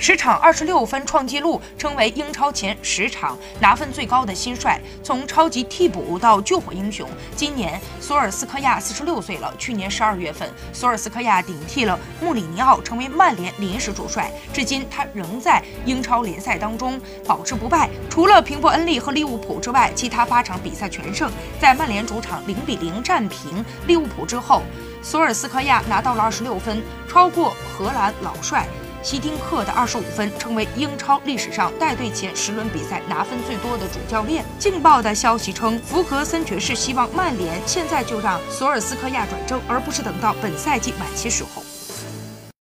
十场二十六分创纪录，成为英超前十场拿分最高的新帅。从超级替补到救火英雄，今年索尔斯克亚四十六岁了。去年十二月份，索尔斯克亚顶替了穆里尼奥，成为曼联临时主帅。至今，他仍在英超联赛当中保持不败。除了平波恩利和利物浦之外，其他八场比赛全胜。在曼联主场零比零战平利物浦之后，索尔斯克亚拿到了二十六分，超过荷兰老帅。希丁克的二十五分，成为英超历史上带队前十轮比赛拿分最多的主教练。劲爆的消息称，福格森爵士希望曼联现在就让索尔斯克亚转正，而不是等到本赛季晚些时候。